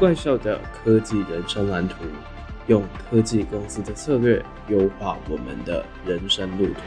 怪兽的科技人生蓝图，用科技公司的策略优化我们的人生路途。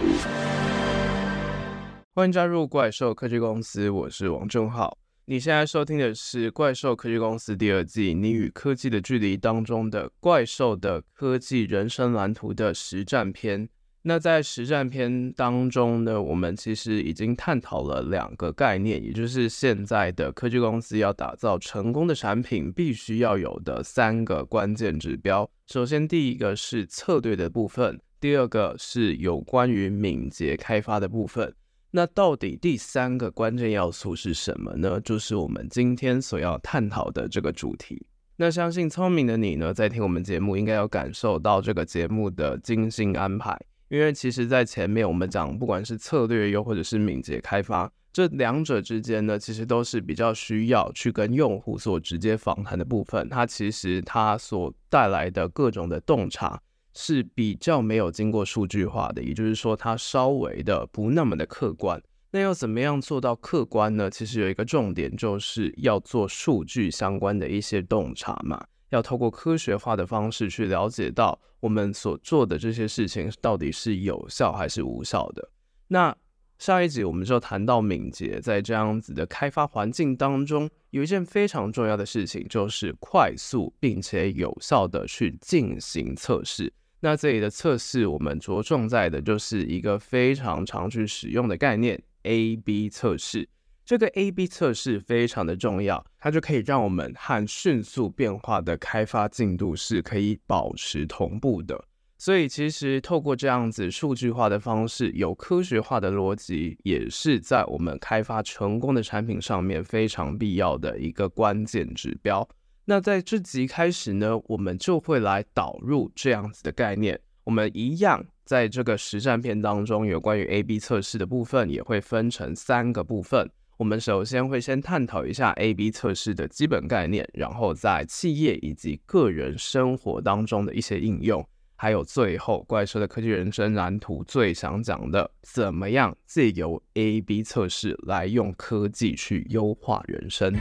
欢迎加入怪兽科技公司，我是王正浩。你现在收听的是《怪兽科技公司》第二季《你与科技的距离》当中的《怪兽的科技人生蓝图》的实战篇。那在实战篇当中呢，我们其实已经探讨了两个概念，也就是现在的科技公司要打造成功的产品，必须要有的三个关键指标。首先，第一个是策略的部分，第二个是有关于敏捷开发的部分。那到底第三个关键要素是什么呢？就是我们今天所要探讨的这个主题。那相信聪明的你呢，在听我们节目，应该有感受到这个节目的精心安排。因为其实，在前面我们讲，不管是策略又或者是敏捷开发，这两者之间呢，其实都是比较需要去跟用户做直接访谈的部分。它其实它所带来的各种的洞察是比较没有经过数据化的，也就是说，它稍微的不那么的客观。那要怎么样做到客观呢？其实有一个重点，就是要做数据相关的一些洞察嘛。要透过科学化的方式去了解到我们所做的这些事情到底是有效还是无效的。那下一集我们就谈到敏捷，在这样子的开发环境当中，有一件非常重要的事情，就是快速并且有效的去进行测试。那这里的测试，我们着重在的就是一个非常常去使用的概念 ——A/B 测试。这个 A/B 测试非常的重要，它就可以让我们和迅速变化的开发进度是可以保持同步的。所以，其实透过这样子数据化的方式，有科学化的逻辑，也是在我们开发成功的产品上面非常必要的一个关键指标。那在这集开始呢，我们就会来导入这样子的概念。我们一样在这个实战片当中，有关于 A/B 测试的部分，也会分成三个部分。我们首先会先探讨一下 A/B 测试的基本概念，然后在企业以及个人生活当中的一些应用，还有最后怪兽的科技人生蓝图最想讲的，怎么样借由 A/B 测试来用科技去优化人生。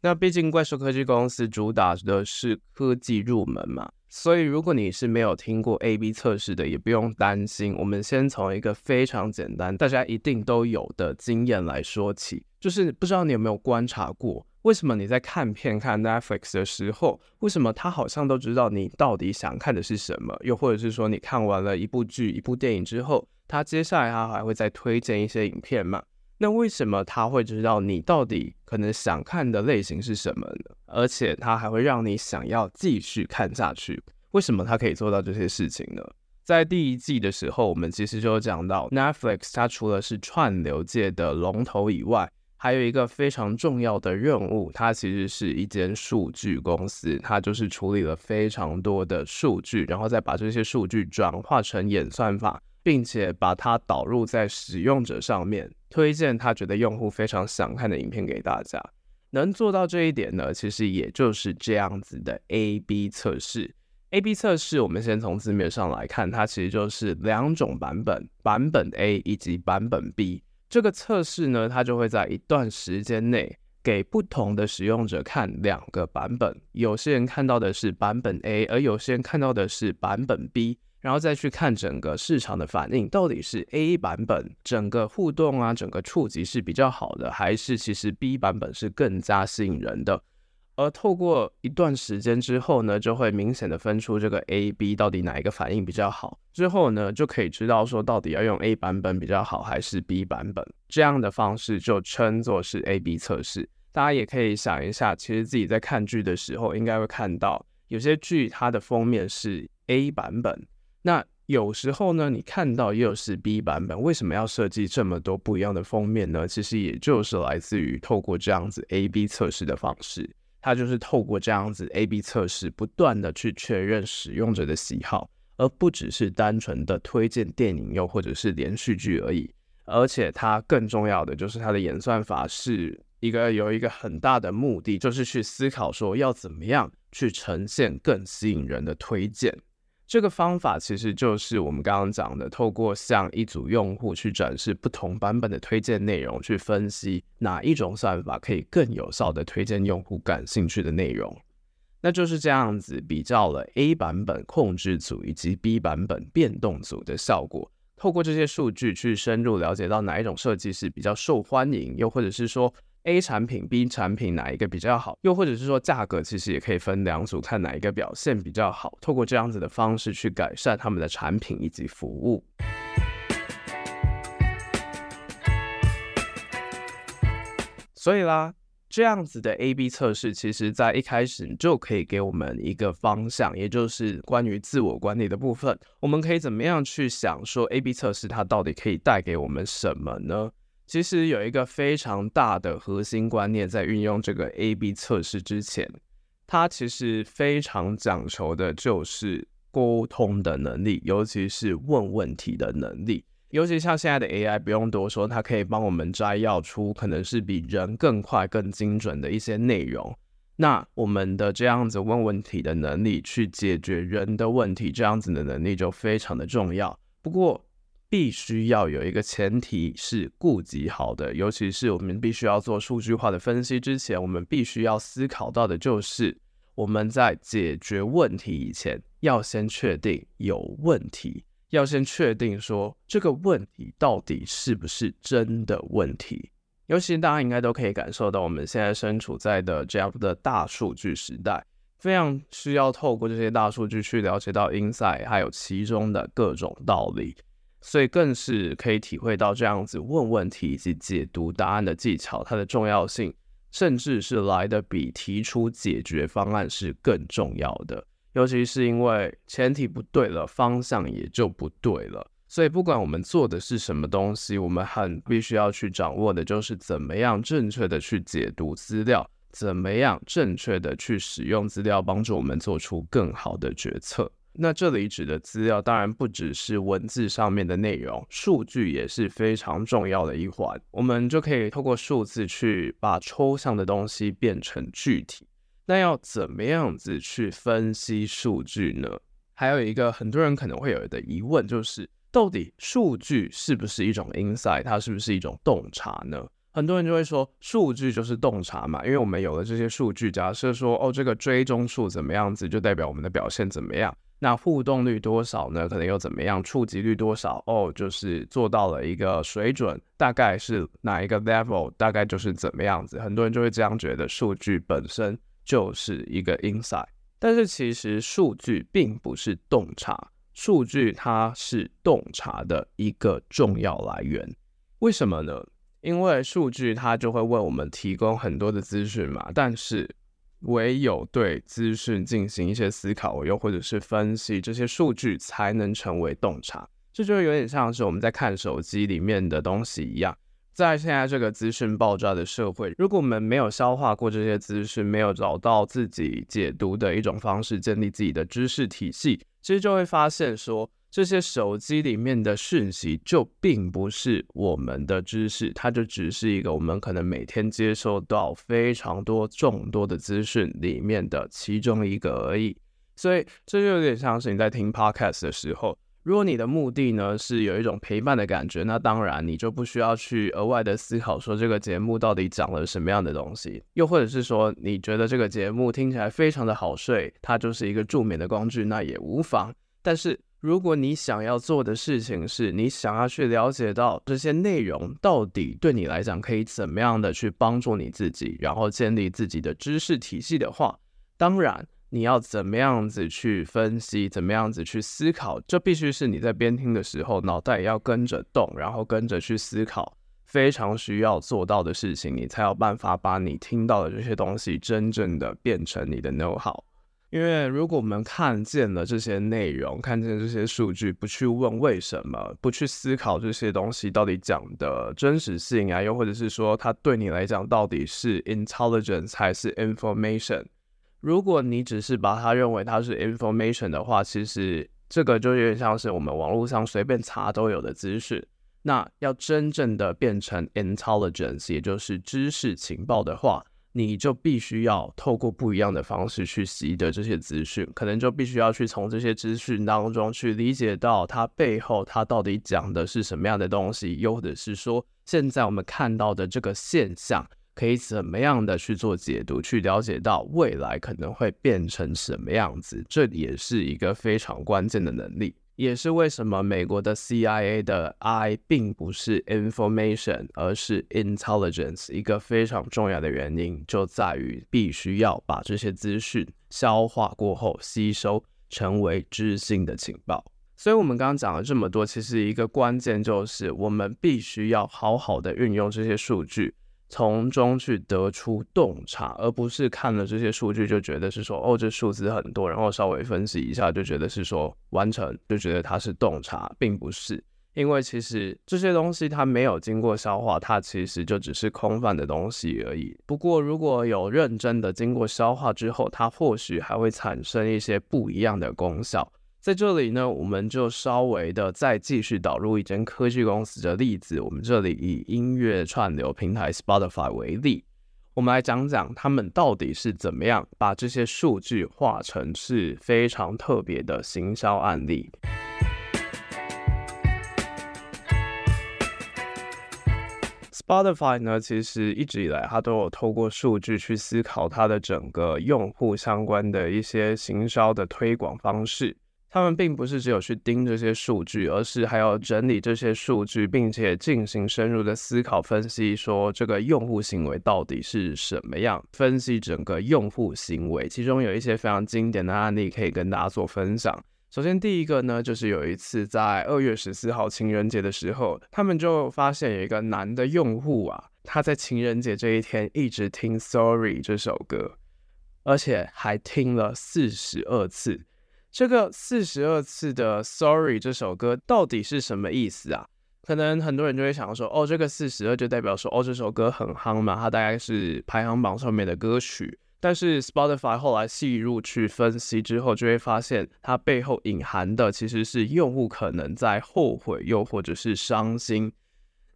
那毕竟怪兽科技公司主打的是科技入门嘛。所以，如果你是没有听过 A/B 测试的，也不用担心。我们先从一个非常简单、大家一定都有的经验来说起，就是不知道你有没有观察过，为什么你在看片、看 Netflix 的时候，为什么他好像都知道你到底想看的是什么？又或者是说，你看完了一部剧、一部电影之后，他接下来他还会再推荐一些影片嘛？那为什么他会知道你到底可能想看的类型是什么呢？而且他还会让你想要继续看下去？为什么他可以做到这些事情呢？在第一季的时候，我们其实就讲到 Netflix，它除了是串流界的龙头以外，还有一个非常重要的任务，它其实是一间数据公司，它就是处理了非常多的数据，然后再把这些数据转化成演算法。并且把它导入在使用者上面，推荐他觉得用户非常想看的影片给大家。能做到这一点呢，其实也就是这样子的 A/B 测试。A/B 测试，我们先从字面上来看，它其实就是两种版本，版本 A 以及版本 B。这个测试呢，它就会在一段时间内给不同的使用者看两个版本。有些人看到的是版本 A，而有些人看到的是版本 B。然后再去看整个市场的反应，到底是 A 版本整个互动啊，整个触及是比较好的，还是其实 B 版本是更加吸引人的？而透过一段时间之后呢，就会明显的分出这个 A、B 到底哪一个反应比较好，之后呢就可以知道说到底要用 A 版本比较好，还是 B 版本。这样的方式就称作是 A/B 测试。大家也可以想一下，其实自己在看剧的时候，应该会看到有些剧它的封面是 A 版本。那有时候呢，你看到又是 B 版本，为什么要设计这么多不一样的封面呢？其实也就是来自于透过这样子 A/B 测试的方式，它就是透过这样子 A/B 测试，不断的去确认使用者的喜好，而不只是单纯的推荐电影又或者是连续剧而已。而且它更重要的就是它的演算法是一个有一个很大的目的，就是去思考说要怎么样去呈现更吸引人的推荐。这个方法其实就是我们刚刚讲的，透过向一组用户去展示不同版本的推荐内容，去分析哪一种算法可以更有效地推荐用户感兴趣的内容。那就是这样子比较了 A 版本控制组以及 B 版本变动组的效果。透过这些数据去深入了解到哪一种设计是比较受欢迎，又或者是说，A 产品、B 产品哪一个比较好？又或者是说价格其实也可以分两组，看哪一个表现比较好。透过这样子的方式去改善他们的产品以及服务。所以啦，这样子的 A/B 测试，其实在一开始就可以给我们一个方向，也就是关于自我管理的部分。我们可以怎么样去想说 A/B 测试它到底可以带给我们什么呢？其实有一个非常大的核心观念，在运用这个 A/B 测试之前，它其实非常讲求的就是沟通的能力，尤其是问问题的能力。尤其像现在的 AI，不用多说，它可以帮我们摘要出可能是比人更快、更精准的一些内容。那我们的这样子问问题的能力，去解决人的问题，这样子的能力就非常的重要。不过，必须要有一个前提是顾及好的，尤其是我们必须要做数据化的分析之前，我们必须要思考到的就是，我们在解决问题以前，要先确定有问题，要先确定说这个问题到底是不是真的问题。尤其大家应该都可以感受到，我们现在身处在的这样的大数据时代，非常需要透过这些大数据去了解到 insight，还有其中的各种道理。所以更是可以体会到这样子问问题以及解读答案的技巧，它的重要性，甚至是来得比提出解决方案是更重要的。尤其是因为前提不对了，方向也就不对了。所以不管我们做的是什么东西，我们很必须要去掌握的就是怎么样正确的去解读资料，怎么样正确的去使用资料，帮助我们做出更好的决策。那这里指的资料当然不只是文字上面的内容，数据也是非常重要的一环。我们就可以透过数字去把抽象的东西变成具体。那要怎么样子去分析数据呢？还有一个很多人可能会有的疑问就是，到底数据是不是一种 insight？它是不是一种洞察呢？很多人就会说，数据就是洞察嘛，因为我们有了这些数据，假设说哦，这个追踪数怎么样子，就代表我们的表现怎么样。那互动率多少呢？可能又怎么样？触及率多少？哦，就是做到了一个水准，大概是哪一个 level？大概就是怎么样子？很多人就会这样觉得，数据本身就是一个 insight。但是其实数据并不是洞察，数据它是洞察的一个重要来源。为什么呢？因为数据它就会为我们提供很多的资讯嘛，但是。唯有对资讯进行一些思考，又或者是分析，这些数据才能成为洞察。这就有点像是我们在看手机里面的东西一样。在现在这个资讯爆炸的社会，如果我们没有消化过这些资讯，没有找到自己解读的一种方式，建立自己的知识体系，其实就会发现说。这些手机里面的讯息就并不是我们的知识，它就只是一个我们可能每天接收到非常多众多的资讯里面的其中一个而已。所以这就有点像是你在听 podcast 的时候，如果你的目的呢是有一种陪伴的感觉，那当然你就不需要去额外的思考说这个节目到底讲了什么样的东西，又或者是说你觉得这个节目听起来非常的好睡，它就是一个助眠的工具，那也无妨。但是如果你想要做的事情是你想要去了解到这些内容到底对你来讲可以怎么样的去帮助你自己，然后建立自己的知识体系的话，当然你要怎么样子去分析，怎么样子去思考，这必须是你在边听的时候脑袋也要跟着动，然后跟着去思考，非常需要做到的事情，你才有办法把你听到的这些东西真正的变成你的 know-how。因为如果我们看见了这些内容，看见这些数据，不去问为什么，不去思考这些东西到底讲的真实性啊，又或者是说它对你来讲到底是 intelligence 还是 information？如果你只是把它认为它是 information 的话，其实这个就有点像是我们网络上随便查都有的资讯。那要真正的变成 intelligence，也就是知识情报的话，你就必须要透过不一样的方式去习得这些资讯，可能就必须要去从这些资讯当中去理解到它背后它到底讲的是什么样的东西，又或者是说现在我们看到的这个现象可以怎么样的去做解读，去了解到未来可能会变成什么样子，这也是一个非常关键的能力。也是为什么美国的 CIA 的 I 并不是 information，而是 intelligence，一个非常重要的原因就在于必须要把这些资讯消化过后吸收成为知性的情报。所以，我们刚刚讲了这么多，其实一个关键就是我们必须要好好的运用这些数据。从中去得出洞察，而不是看了这些数据就觉得是说，哦，这数字很多，然后稍微分析一下就觉得是说完成，就觉得它是洞察，并不是，因为其实这些东西它没有经过消化，它其实就只是空泛的东西而已。不过如果有认真的经过消化之后，它或许还会产生一些不一样的功效。在这里呢，我们就稍微的再继续导入一间科技公司的例子。我们这里以音乐串流平台 Spotify 为例，我们来讲讲他们到底是怎么样把这些数据化成是非常特别的行销案例。Spotify 呢，其实一直以来它都有透过数据去思考它的整个用户相关的一些行销的推广方式。他们并不是只有去盯这些数据，而是还要整理这些数据，并且进行深入的思考分析，说这个用户行为到底是什么样，分析整个用户行为。其中有一些非常经典的案例可以跟大家做分享。首先，第一个呢，就是有一次在二月十四号情人节的时候，他们就发现有一个男的用户啊，他在情人节这一天一直听《Sorry》这首歌，而且还听了四十二次。这个四十二次的 Sorry 这首歌到底是什么意思啊？可能很多人就会想说，哦，这个四十二就代表说，哦，这首歌很夯嘛，它大概是排行榜上面的歌曲。但是 Spotify 后来细入去分析之后，就会发现它背后隐含的其实是用户可能在后悔，又或者是伤心。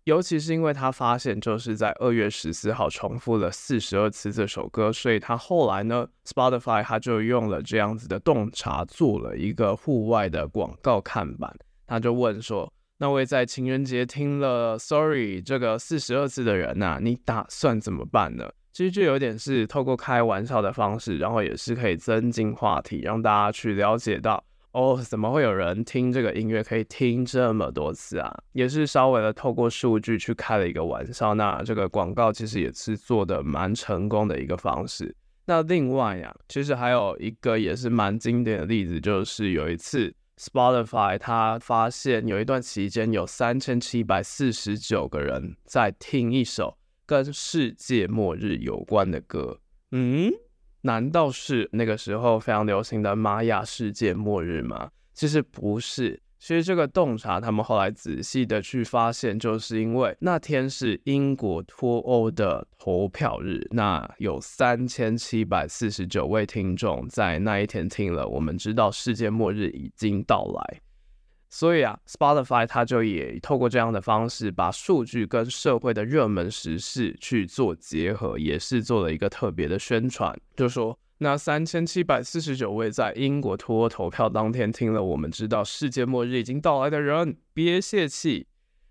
尤其是因为他发现，就是在二月十四号重复了四十二次这首歌，所以他后来呢，Spotify 他就用了这样子的洞察，做了一个户外的广告看板。他就问说：“那位在情人节听了 Sorry 这个四十二次的人呐，你打算怎么办呢？”其实就有点是透过开玩笑的方式，然后也是可以增进话题，让大家去了解到。哦，怎么会有人听这个音乐可以听这么多次啊？也是稍微的透过数据去开了一个玩笑。那这个广告其实也是做的蛮成功的一个方式。那另外呀，其实还有一个也是蛮经典的例子，就是有一次 Spotify 它发现有一段期间有三千七百四十九个人在听一首跟世界末日有关的歌。嗯。难道是那个时候非常流行的玛雅世界末日吗？其实不是。其实这个洞察，他们后来仔细的去发现，就是因为那天是英国脱欧的投票日，那有三千七百四十九位听众在那一天听了，我们知道世界末日已经到来。所以啊，Spotify 它就也透过这样的方式，把数据跟社会的热门时事去做结合，也是做了一个特别的宣传，就说那三千七百四十九位在英国脱欧投票当天听了我们知道世界末日已经到来的人，别泄气，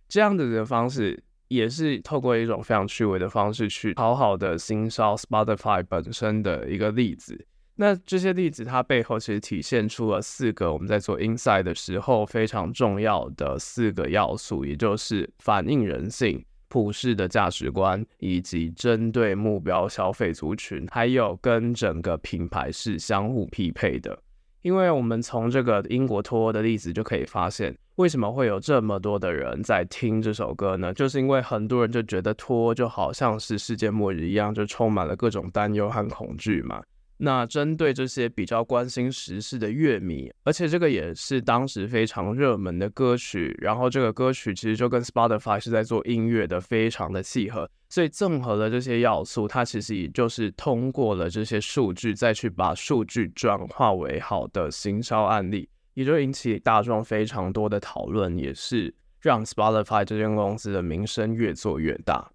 这样子的方式也是透过一种非常趣味的方式去好好的行销 Spotify 本身的一个例子。那这些例子，它背后其实体现出了四个我们在做 Inside 的时候非常重要的四个要素，也就是反映人性、普世的价值观，以及针对目标消费族群，还有跟整个品牌是相互匹配的。因为我们从这个英国脱欧的例子就可以发现，为什么会有这么多的人在听这首歌呢？就是因为很多人就觉得脱欧就好像是世界末日一样，就充满了各种担忧和恐惧嘛。那针对这些比较关心时事的乐迷，而且这个也是当时非常热门的歌曲，然后这个歌曲其实就跟 Spotify 是在做音乐的，非常的契合，所以综合了这些要素，它其实也就是通过了这些数据，再去把数据转化为好的行销案例，也就引起大众非常多的讨论，也是让 Spotify 这间公司的名声越做越大。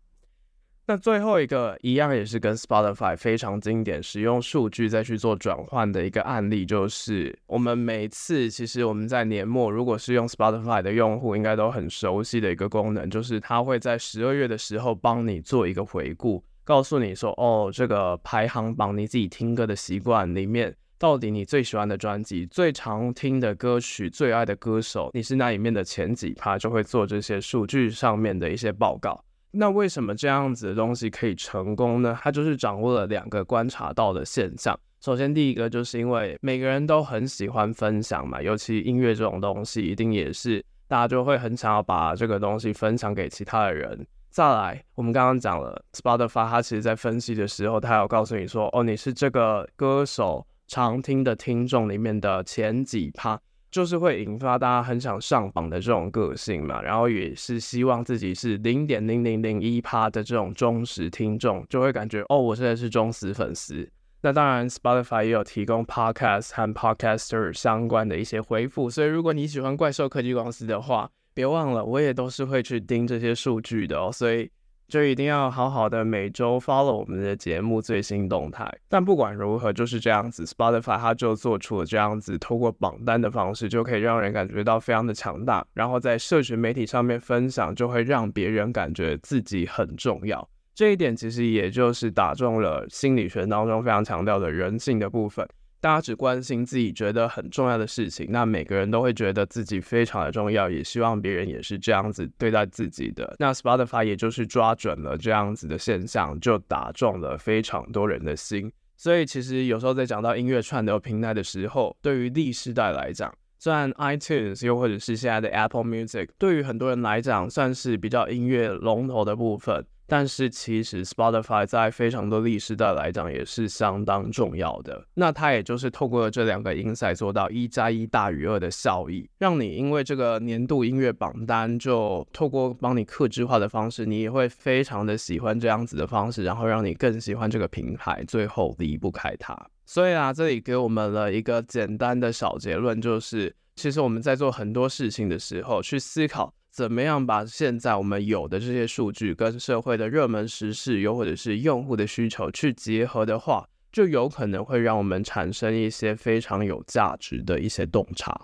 那最后一个一样也是跟 Spotify 非常经典，使用数据再去做转换的一个案例，就是我们每次其实我们在年末，如果是用 Spotify 的用户，应该都很熟悉的一个功能，就是它会在十二月的时候帮你做一个回顾，告诉你说，哦，这个排行榜你自己听歌的习惯里面，到底你最喜欢的专辑、最常听的歌曲、最爱的歌手，你是那里面的前几趴，就会做这些数据上面的一些报告。那为什么这样子的东西可以成功呢？它就是掌握了两个观察到的现象。首先，第一个就是因为每个人都很喜欢分享嘛，尤其音乐这种东西，一定也是大家就会很想要把这个东西分享给其他的人。再来，我们刚刚讲了 Spotify，它其实在分析的时候，它有告诉你说，哦，你是这个歌手常听的听众里面的前几趴。就是会引发大家很想上榜的这种个性嘛，然后也是希望自己是零点零零零一趴的这种忠实听众，就会感觉哦，我现在是忠实粉丝。那当然，Spotify 也有提供 Podcast 和 Podcaster 相关的一些回复，所以如果你喜欢怪兽科技公司的话，别忘了，我也都是会去盯这些数据的哦，所以。就一定要好好的每周 follow 我们的节目最新动态。但不管如何，就是这样子，Spotify 它就做出了这样子，透过榜单的方式，就可以让人感觉到非常的强大。然后在社群媒体上面分享，就会让别人感觉自己很重要。这一点其实也就是打中了心理学当中非常强调的人性的部分。大家只关心自己觉得很重要的事情，那每个人都会觉得自己非常的重要，也希望别人也是这样子对待自己的。那 Spotify 也就是抓准了这样子的现象，就打中了非常多人的心。所以其实有时候在讲到音乐串流平台的时候，对于 Z 世代来讲，虽然 iTunes 又或者是现在的 Apple Music，对于很多人来讲算是比较音乐龙头的部分。但是其实 Spotify 在非常多历史代来讲也是相当重要的。那它也就是透过这两个 insight 做到一加一大于二的效益，让你因为这个年度音乐榜单就透过帮你客制化的方式，你也会非常的喜欢这样子的方式，然后让你更喜欢这个平台，最后离不开它。所以啊，这里给我们了一个简单的小结论，就是其实我们在做很多事情的时候，去思考。怎么样把现在我们有的这些数据跟社会的热门时事，又或者是用户的需求去结合的话，就有可能会让我们产生一些非常有价值的一些洞察。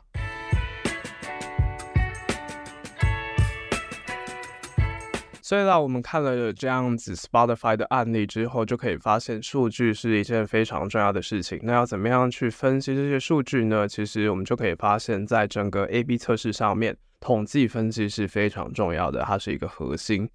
所以呢，我们看了这样子 Spotify 的案例之后，就可以发现数据是一件非常重要的事情。那要怎么样去分析这些数据呢？其实我们就可以发现，在整个 A/B 测试上面。统计分析是非常重要的，它是一个核心。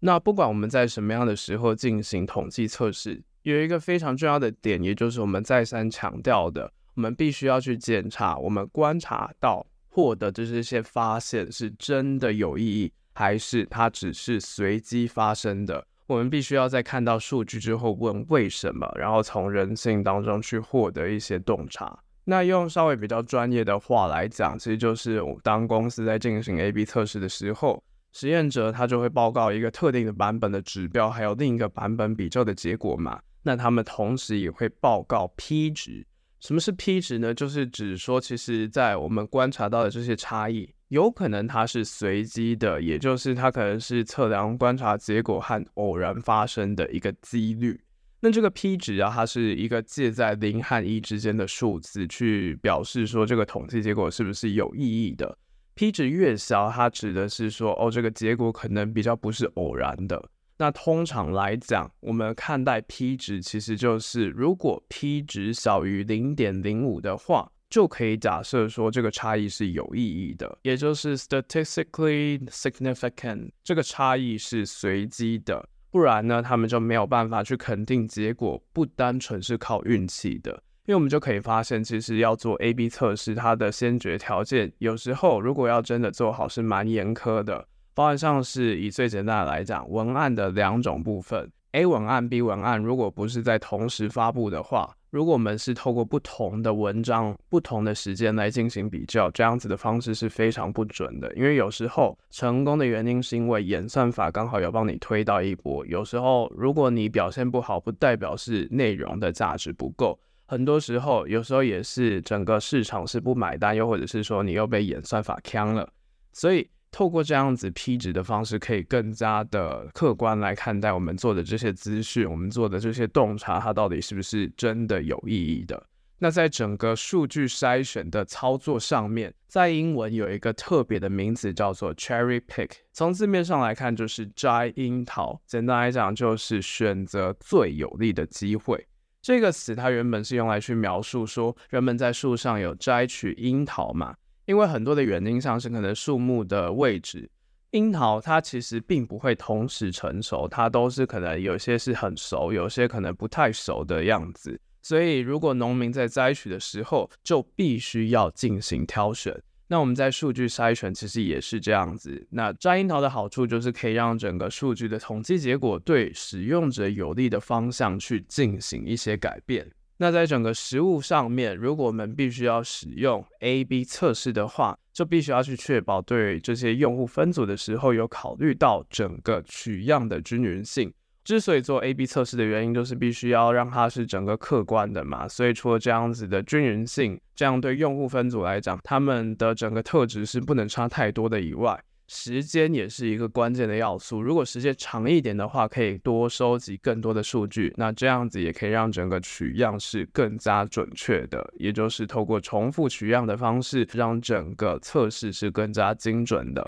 那不管我们在什么样的时候进行统计测试，有一个非常重要的点，也就是我们再三强调的，我们必须要去检查我们观察到获得的这些发现是真的有意义，还是它只是随机发生的。我们必须要在看到数据之后问为什么，然后从人性当中去获得一些洞察。那用稍微比较专业的话来讲，其实就是当公司在进行 A/B 测试的时候，实验者他就会报告一个特定的版本的指标，还有另一个版本比较的结果嘛。那他们同时也会报告 P 值。什么是 P 值呢？就是指说，其实在我们观察到的这些差异，有可能它是随机的，也就是它可能是测量观察结果和偶然发生的一个几率。那这个 P 值啊，它是一个介在零和一之间的数字，去表示说这个统计结果是不是有意义的。P 值越小，它指的是说哦，这个结果可能比较不是偶然的。那通常来讲，我们看待 P 值，其实就是如果 P 值小于零点零五的话，就可以假设说这个差异是有意义的，也就是 statistically significant，这个差异是随机的。不然呢，他们就没有办法去肯定结果，不单纯是靠运气的。因为我们就可以发现，其实要做 A/B 测试，它的先决条件有时候如果要真的做好，是蛮严苛的。方案上是以最简单的来讲，文案的两种部分。A 文案、B 文案，如果不是在同时发布的话，如果我们是透过不同的文章、不同的时间来进行比较，这样子的方式是非常不准的。因为有时候成功的原因是因为演算法刚好有帮你推到一波。有时候如果你表现不好，不代表是内容的价值不够。很多时候，有时候也是整个市场是不买单，又或者是说你又被演算法坑了。所以。透过这样子批值的方式，可以更加的客观来看待我们做的这些资讯，我们做的这些洞察，它到底是不是真的有意义的。那在整个数据筛选的操作上面，在英文有一个特别的名词叫做 cherry pick，从字面上来看就是摘樱桃，简单来讲就是选择最有利的机会。这个词它原本是用来去描述说人们在树上有摘取樱桃嘛，因为很多的原因，像是可能树木的位置，樱桃它其实并不会同时成熟，它都是可能有些是很熟，有些可能不太熟的样子。所以，如果农民在摘取的时候就必须要进行挑选，那我们在数据筛选其实也是这样子。那摘樱桃的好处就是可以让整个数据的统计结果对使用者有利的方向去进行一些改变。那在整个实物上面，如果我们必须要使用 A/B 测试的话，就必须要去确保对这些用户分组的时候有考虑到整个取样的均匀性。之所以做 A/B 测试的原因，就是必须要让它是整个客观的嘛。所以除了这样子的均匀性，这样对用户分组来讲，他们的整个特质是不能差太多的以外，时间也是一个关键的要素。如果时间长一点的话，可以多收集更多的数据，那这样子也可以让整个取样是更加准确的，也就是透过重复取样的方式，让整个测试是更加精准的。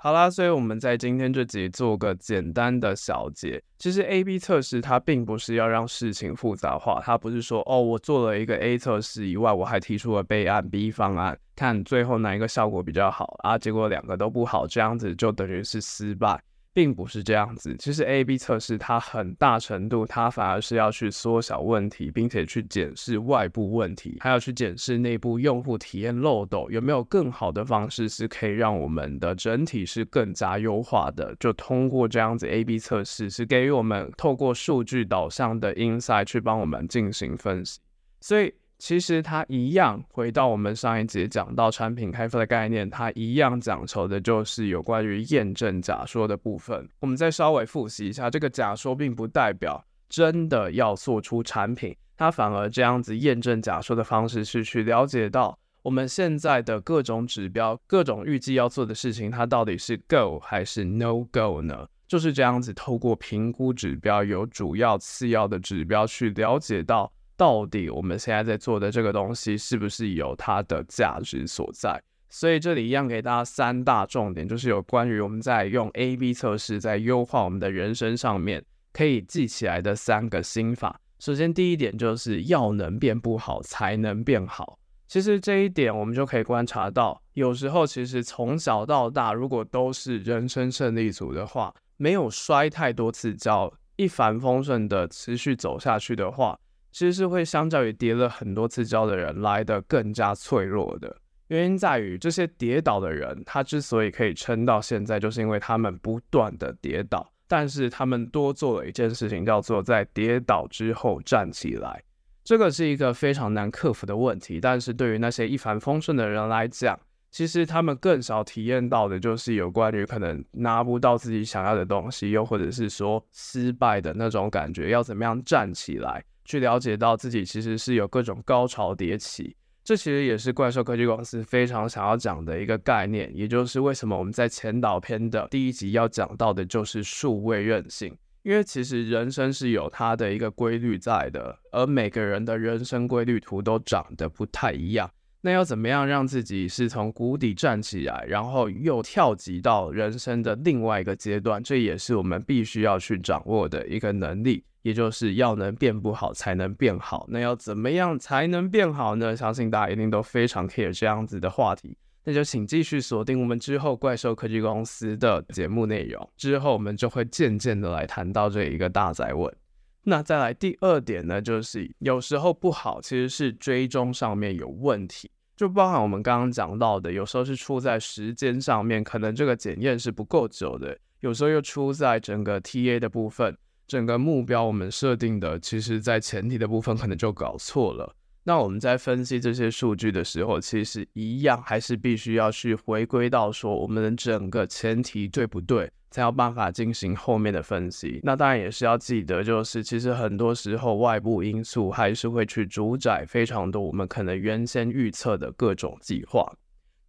好啦，所以我们在今天这集做个简单的小结。其实 A/B 测试它并不是要让事情复杂化，它不是说哦，我做了一个 A 测试以外，我还提出了备案 B 方案，看最后哪一个效果比较好啊，结果两个都不好，这样子就等于是失败。并不是这样子，其实 A/B 测试它很大程度，它反而是要去缩小问题，并且去检视外部问题，还要去检视内部用户体验漏斗有没有更好的方式是可以让我们的整体是更加优化的。就通过这样子 A/B 测试，是给予我们透过数据导向的 insight 去帮我们进行分析，所以。其实它一样，回到我们上一节讲到产品开发的概念，它一样讲求的就是有关于验证假说的部分。我们再稍微复习一下，这个假说并不代表真的要做出产品，它反而这样子验证假说的方式是去了解到我们现在的各种指标、各种预计要做的事情，它到底是 go 还是 no go 呢？就是这样子，透过评估指标，有主要、次要的指标去了解到。到底我们现在在做的这个东西是不是有它的价值所在？所以这里一样给大家三大重点，就是有关于我们在用 A/B 测试在优化我们的人生上面可以记起来的三个心法。首先第一点就是要能变不好才能变好。其实这一点我们就可以观察到，有时候其实从小到大，如果都是人生胜利组的话，没有摔太多次跤，一帆风顺的持续走下去的话。其实是会相较于跌了很多次跤的人来得更加脆弱的。原因在于这些跌倒的人，他之所以可以撑到现在，就是因为他们不断的跌倒，但是他们多做了一件事情，叫做在跌倒之后站起来。这个是一个非常难克服的问题，但是对于那些一帆风顺的人来讲，其实他们更少体验到的就是有关于可能拿不到自己想要的东西，又或者是说失败的那种感觉，要怎么样站起来。去了解到自己其实是有各种高潮迭起，这其实也是怪兽科技公司非常想要讲的一个概念，也就是为什么我们在前导篇的第一集要讲到的就是数位韧性，因为其实人生是有它的一个规律在的，而每个人的人生规律图都长得不太一样，那要怎么样让自己是从谷底站起来，然后又跳级到人生的另外一个阶段，这也是我们必须要去掌握的一个能力。也就是要能变不好才能变好，那要怎么样才能变好呢？相信大家一定都非常 care 这样子的话题，那就请继续锁定我们之后怪兽科技公司的节目内容，之后我们就会渐渐的来谈到这一个大灾问。那再来第二点呢，就是有时候不好其实是追踪上面有问题，就包含我们刚刚讲到的，有时候是出在时间上面，可能这个检验是不够久的，有时候又出在整个 TA 的部分。整个目标我们设定的，其实在前提的部分可能就搞错了。那我们在分析这些数据的时候，其实一样还是必须要去回归到说我们的整个前提对不对，才有办法进行后面的分析。那当然也是要记得，就是其实很多时候外部因素还是会去主宰非常多我们可能原先预测的各种计划。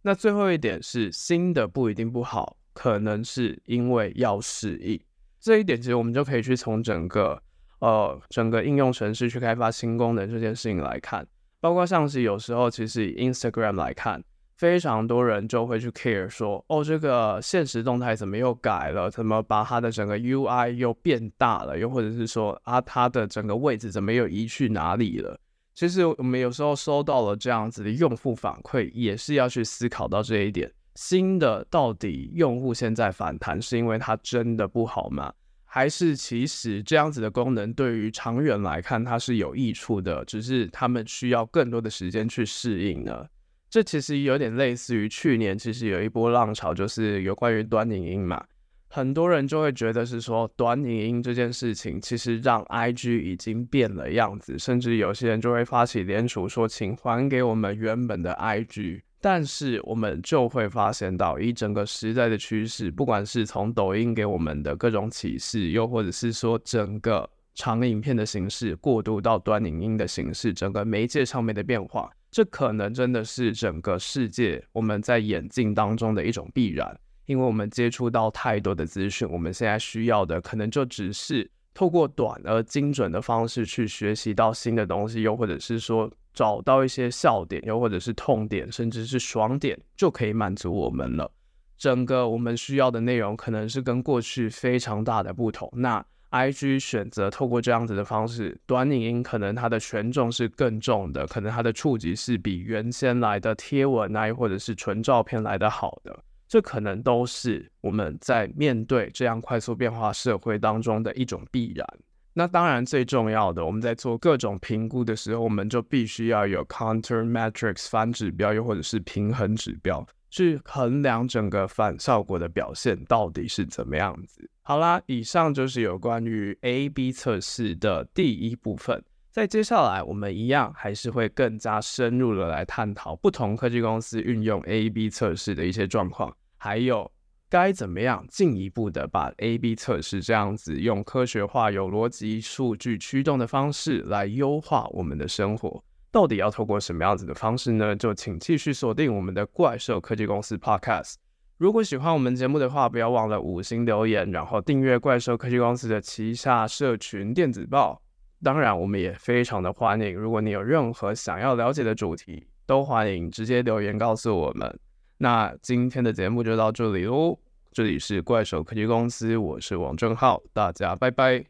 那最后一点是新的不一定不好，可能是因为要适应。这一点其实我们就可以去从整个。呃，整个应用程式去开发新功能这件事情来看，包括像是有时候其实以 Instagram 来看，非常多人就会去 care 说，哦，这个现实动态怎么又改了？怎么把它的整个 UI 又变大了？又或者是说啊，它的整个位置怎么又移去哪里了？其实我们有时候收到了这样子的用户反馈，也是要去思考到这一点，新的到底用户现在反弹是因为它真的不好吗？还是其实这样子的功能对于长远来看它是有益处的，只是他们需要更多的时间去适应呢。这其实有点类似于去年其实有一波浪潮，就是有关于短影音嘛，很多人就会觉得是说短影音这件事情其实让 IG 已经变了样子，甚至有些人就会发起联署说，请还给我们原本的 IG。但是我们就会发现到，以整个时代的趋势，不管是从抖音给我们的各种启示，又或者是说整个长影片的形式过渡到短影音的形式，整个媒介上面的变化，这可能真的是整个世界我们在演进当中的一种必然。因为我们接触到太多的资讯，我们现在需要的可能就只是透过短而精准的方式去学习到新的东西，又或者是说。找到一些笑点，又或者是痛点，甚至是爽点，就可以满足我们了。整个我们需要的内容，可能是跟过去非常大的不同。那 IG 选择透过这样子的方式，短影音可能它的权重是更重的，可能它的触及是比原先来的贴文啊，或者是纯照片来的好的。这可能都是我们在面对这样快速变化社会当中的一种必然。那当然，最重要的，我们在做各种评估的时候，我们就必须要有 counter metrics 反指标，又或者是平衡指标，去衡量整个反效果的表现到底是怎么样子。好啦，以上就是有关于 A/B 测试的第一部分。在接下来，我们一样还是会更加深入的来探讨不同科技公司运用 A/B 测试的一些状况，还有。该怎么样进一步的把 A/B 测试这样子用科学化、有逻辑、数据驱动的方式来优化我们的生活？到底要透过什么样子的方式呢？就请继续锁定我们的怪兽科技公司 Podcast。如果喜欢我们节目的话，不要忘了五星留言，然后订阅怪兽科技公司的旗下社群电子报。当然，我们也非常的欢迎，如果你有任何想要了解的主题，都欢迎直接留言告诉我们。那今天的节目就到这里喽，这里是怪兽科技公司，我是王正浩，大家拜拜。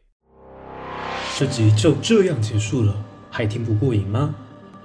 这集就这样结束了，还听不过瘾吗？